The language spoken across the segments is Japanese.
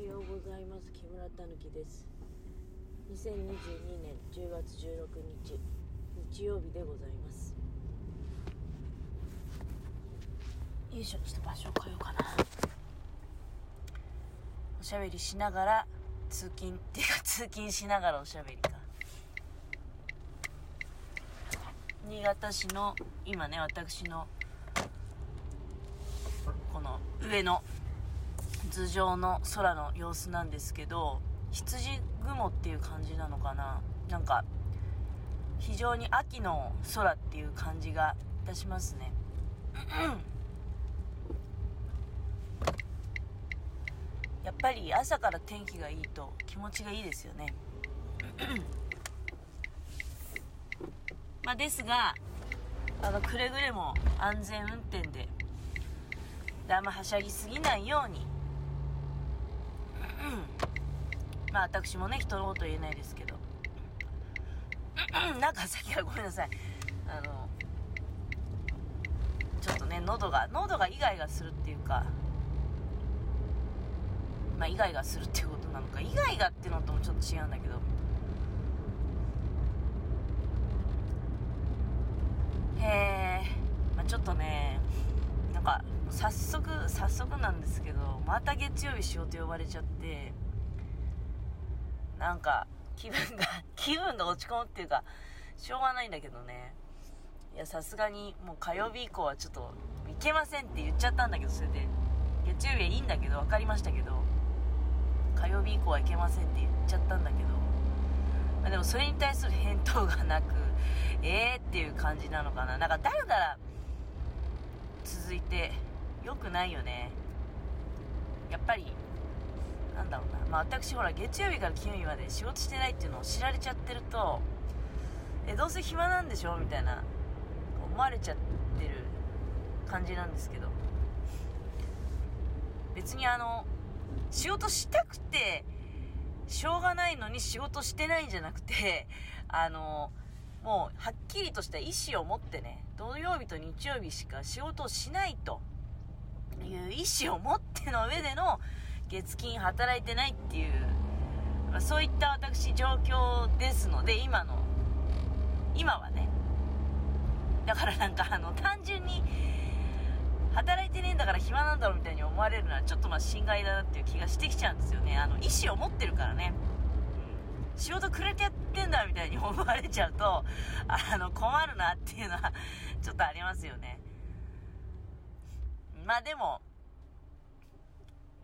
はようございます。木村たぬきです。2022年10月16日日曜日でございます。よいしょちょっと場所を変えようかな。おしゃべりしながら通勤っ ていうか通勤しながらおしゃべりか。新潟市の今ね私のこの上の頭上の空の様子なんですけど羊雲っていう感じなのかな？なんか非常に秋の空っていう感じがいたしますね。やっぱり朝から天気がいいと気持ちがいいですよね。まあですがあのくれぐれも安全運転でであんまはしゃぎすぎないようにまあ私もね人のこと言えないですけど。なんかさっきはごめんなさい。あのちょっとね喉が喉がイガイガするっていうかまあイガイガするっていうことなのか。イガイガっていうのともちょっと違うんだけど。へえ、まあ、ちょっとねなんか早速早速なんですけどまた月曜日仕事呼ばれちゃってなんか気分が 気分が落ち込むっていうかしょうがないんだけどね。いやさすがにもう火曜日以降はちょっといけませんって言っちゃったんだけどそれで。月曜日はいいんだけど分かりましたけど火曜日以降はいけませんって言っちゃったんだけど、まあ、でもそれに対する返答がなく えーっていう感じなのかな。なんかだらだら続いて良くないよね。やっぱりなんだろうな。まあ私ほら月曜日から金曜日まで仕事してないっていうのを知られちゃってるとえどうせ暇なんでしょ？みたいな思われちゃってる感じなんですけど。別にあの仕事したくてしょうがないのに仕事してないんじゃなくて あのもうはっきりとした意思を持ってね土曜日と日曜日しか仕事をしないという意思を持っての上での月金働いてないっていう、まあ、そういった私状況ですので今の今はね。だからなんかあの単純に働いてねえんだから暇なんだろうみたいに思われるのはちょっとまあ心外だなっていう気がしてきちゃうんですよね。あの意思を持ってるからね、うん、仕事くれてやってんだみたいに思われちゃうとあの困るなっていうのはちょっとありますよね。まあでも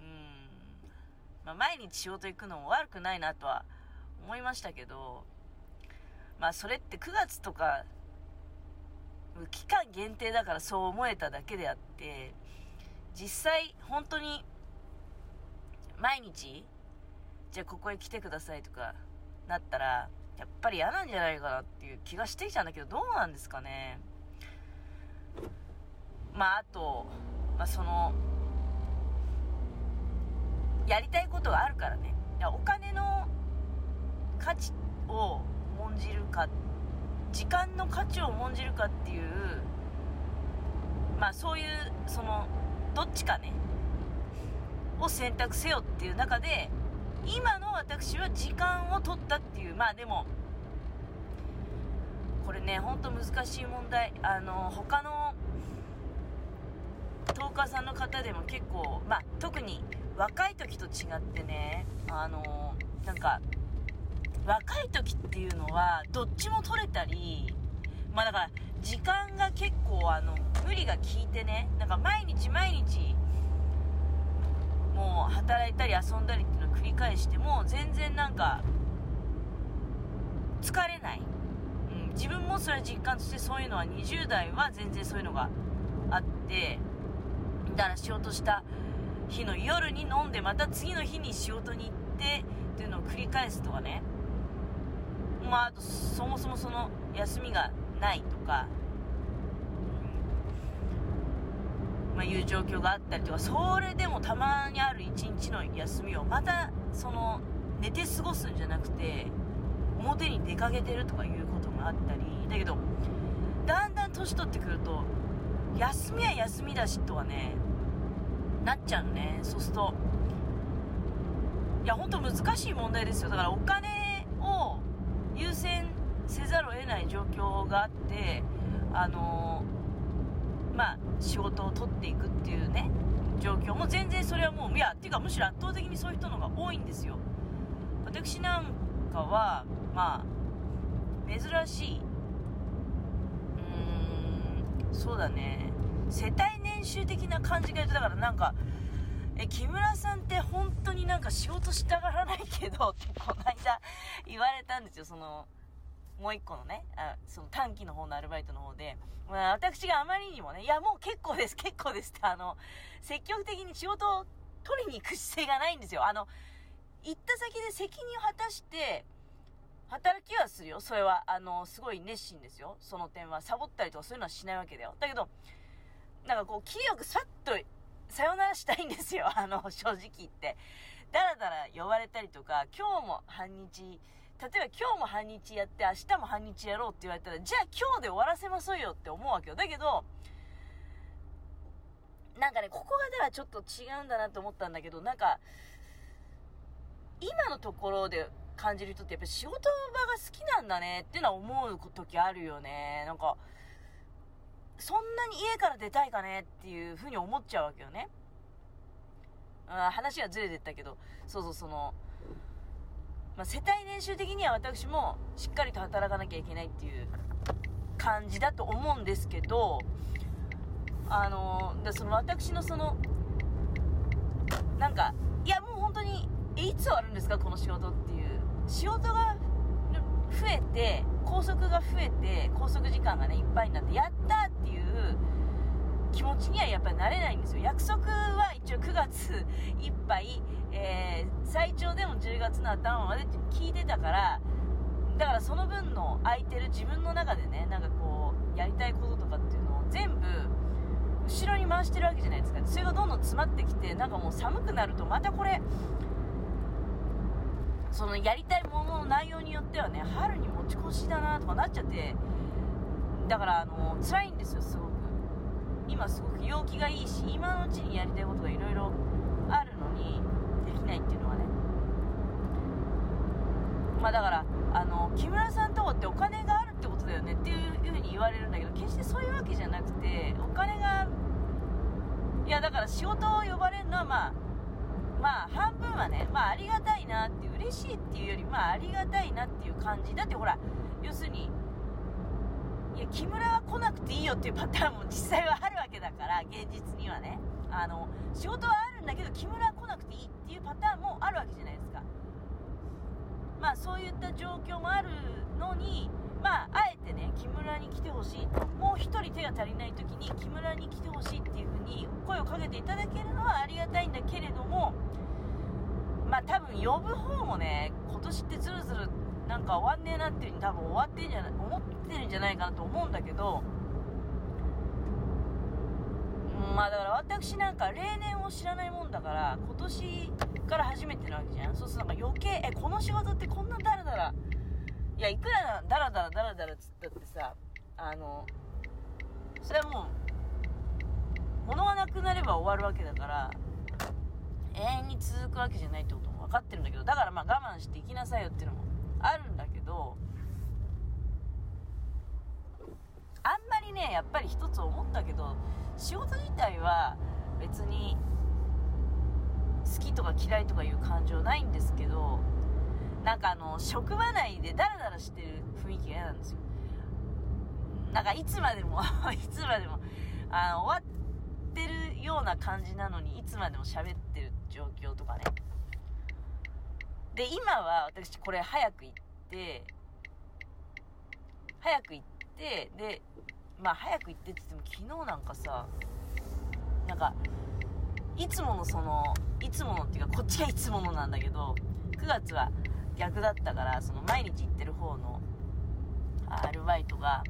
うんまあ、毎日仕事行くのも悪くないなとは思いましたけどまあそれって9月とか期間限定だからそう思えただけであって実際本当に毎日じゃあここへ来てくださいとかなったらやっぱり嫌なんじゃないかなっていう気がしてきたんだけどどうなんですかね。まああと、まあ、そのやりたいことがあるからね。お金の価値を重んじるか時間の価値を重んじるかっていうまあそういうそのどっちかね。を選択せよっていう中で今の私は時間を取ったっていうまあでもこれねほんと難しい問題。あの他のトーカーさんの方でも結構まあ特に若い時と違ってねあのなんか若い時っていうのはどっちも取れたりまあだから時間が結構あの無理が効いてねなんか毎日毎日もう働いたり遊んだりっていうのを繰り返しても全然なんか疲れない、うん、自分もそれは実感としてそういうのは20代は全然そういうのがあってだから仕事した日の夜に飲んでまた次の日に仕事に行ってっていうのを繰り返すとかね。まああとそもそもその休みがないとか、まあ、いう状況があったりとか。それでもたまにある一日の休みをまたその寝て過ごすんじゃなくて表に出かけてるとかいうこともあったり。だけどだんだん年取ってくると休みは休みだしとはねなっちゃうね。そうすると。いや本当難しい問題ですよ。だからお金を優先せざるを得ない状況があってあのまあ仕事を取っていくっていうね状況も全然それはもういやっていうかむしろ圧倒的にそういう人の方が多いんですよ。私なんかはまあ珍しい。うーんそうだね。世帯年収的な感じがだからなんかえ木村さんって本当になんか仕事したがらないけどって この間言われたんですよ。そのもう一個のねあその短期の方のアルバイトの方で、まあ、私があまりにもねいやもう結構です結構ですってあの積極的に仕事を取りに行く姿勢がないんですよ。あの行った先で責任を果たして働きはするよ。それはあのすごい熱心ですよ。その点はサボったりとかそういうのはしないわけだよ。だけどなんかこう気よくさっとさよならしたいんですよ。あの正直言って。だらだら呼ばれたりとか今日も半日例えば今日も半日やって明日も半日やろうって言われたらじゃあ今日で終わらせましょうよって思うわけよ。だけどなんかねここがではちょっと違うんだなと思ったんだけどなんか今のところで感じる人ってやっぱ仕事場が好きなんだねっていうのは思う時あるよね。なんかそんなに家から出たいかねっていうふうに思っちゃうわけよね。あ話がずれてったけど。そうそうその、まあ、世帯年収的には私もしっかりと働かなきゃいけないっていう感じだと思うんですけどあのでその私のそのなんかいやもう本当にいつ終わるんですかこの仕事っていう。仕事が増えて高速が増えて高速時間がねいっぱいになってやった気持ちにはやっぱりなれないんですよ。約束は一応9月いっぱい、えー、最長でも10月の頭までって聞いてたからだからその分の空いてる自分の中でねなんかこうやりたいこととかっていうのを全部後ろに回してるわけじゃないですか。それがどんどん詰まってきてなんかもう寒くなるとまたこれそのやりたいものの内容によってはね春に持ち越しだなとかなっちゃってだからあの辛いんですよすごく。今すごく陽気がいいし今のうちにやりたいことがいろいろあるのにできないっていうのはねまあだからあの木村さんとこってお金があるってことだよねっていうふうに言われるんだけど決してそういうわけじゃなくてお金がいやだから仕事を呼ばれるのはまあまあ半分はね、まあありがたいなってう、嬉しいっていうより、まあありがたいなっていう感じ。だってほら、要するに、いや、木村は来なくていいよっていうパターンも実際はあるだから、現実にはね。あの、仕事はあるんだけど、木村来なくていいっていうパターンもあるわけじゃないですか。まあそういった状況もあるのに、まあ、あえてね、木村に来てほしいと、もう一人手が足りない時に木村に来てほしいっていう風に声をかけていただけるのはありがたいんだけれども、まあ多分呼ぶ方もね、今年ってずるずるなんか終わんねえなっていう風に多分終わってんじゃない、思ってるんじゃないかなと思うんだけど、まあだから私なんか例年を知らないもんだから、今年から初めてなわけじゃん。そうするとなんか余計、え、この仕事ってこんなダラダラ、いや、いくらダラダラダラダラっつったってさ、あの、それはもう、物がなくなれば終わるわけだから、永遠に続くわけじゃないってことも分かってるんだけど、だからまあ我慢して生きなさいよっていうのもあるんだけど、あんまりね、やっぱり一つ思ったけど、仕事自体は別に好きとか嫌いとかいう感情ないんですけど、なんかあの、職場内でダラダラしてる雰囲気が嫌なんですよ。なんかいつまでも いつまでも、あの、終わってるような感じなのに、いつまでも喋ってる状況とかね。で、今は私これ早く行って、早く行って、で、まあ早く行ってって言っても昨日なんかさ、なんか、いつものその、いつものっていうか、こっちがいつものなんだけど、9月は逆だったから、その毎日行ってる方のアルバイトが、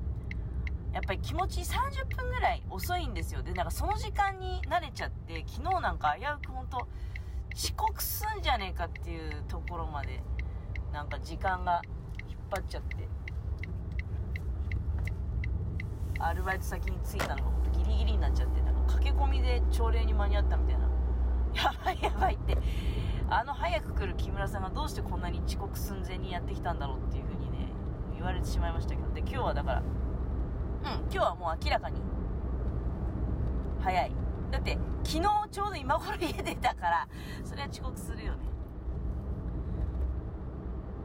やっぱり気持ち30分ぐらい遅いんですよ。で、なんかその時間に慣れちゃって、昨日なんか危うく本当遅刻すんじゃねえかっていうところまで、なんか時間が引っ張っちゃって、アルバイト先に着いたの。がギリギリになっちゃって、なんか駆け込みで朝礼に間に合ったみたいな。やばいやばいって。あの早く来る木村さんがどうしてこんなに遅刻寸前にやってきたんだろうっていうふうにね言われてしまいましたけど。で今日はだからうん今日はもう明らかに早い。だって昨日ちょうど今頃家出たからそれは遅刻するよね。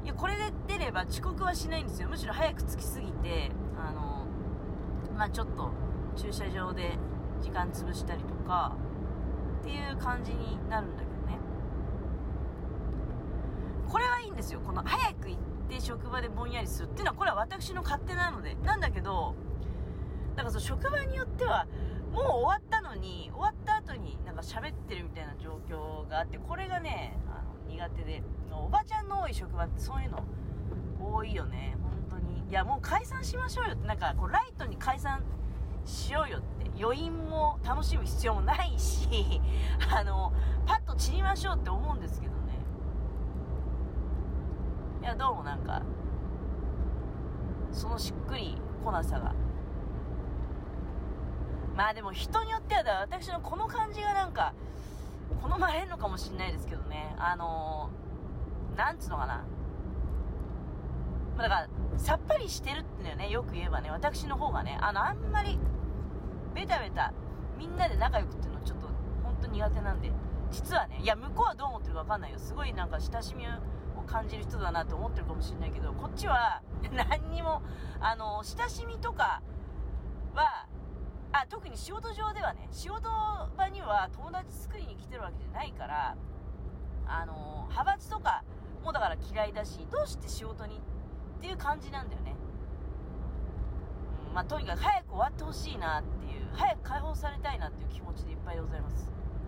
いやこれで出れば遅刻はしないんですよ。むしろ早く着きすぎてあのまあちょっと駐車場で時間潰したりとかっていう感じになるんだけどね。これはいいんですよ。この早く行って職場でぼんやりするっていうのはこれは私の勝手なので。なんだけどだからその職場によってはもう終わったのに終わった後になんか喋ってるみたいな状況があってこれがねあの苦手で。おばちゃんの多い職場ってそういうの多いよね。いやもう解散しましょうよ。ってなんかこうライトに解散しようよって。余韻も楽しむ必要もないし あのパッと散りましょうって思うんですけどね。いやどうもなんかそのしっくりこなさが。まあでも人によってはだ私のこの感じがなんか好まれんのかもしんないですけどね。あのー、なんつうのかな、だからさっぱりしてるってのよねよく言えばね。私の方がねあのあんまりベタベタみんなで仲良くっていうのちょっと本当苦手なんで。実はねいや向こうはどう思ってるか分かんないよ。すごいなんか親しみを感じる人だなって思ってるかもしれないけどこっちは何にもあの親しみとかはあ特に仕事上ではね仕事場には友達作りに来てるわけじゃないからあの派閥とかもだから嫌いだしどうして仕事にっていう感じなんだよね、まあとにかく早く終わってほしいなっていう早く解放されたいなっていう気持ちでいっぱいでございます。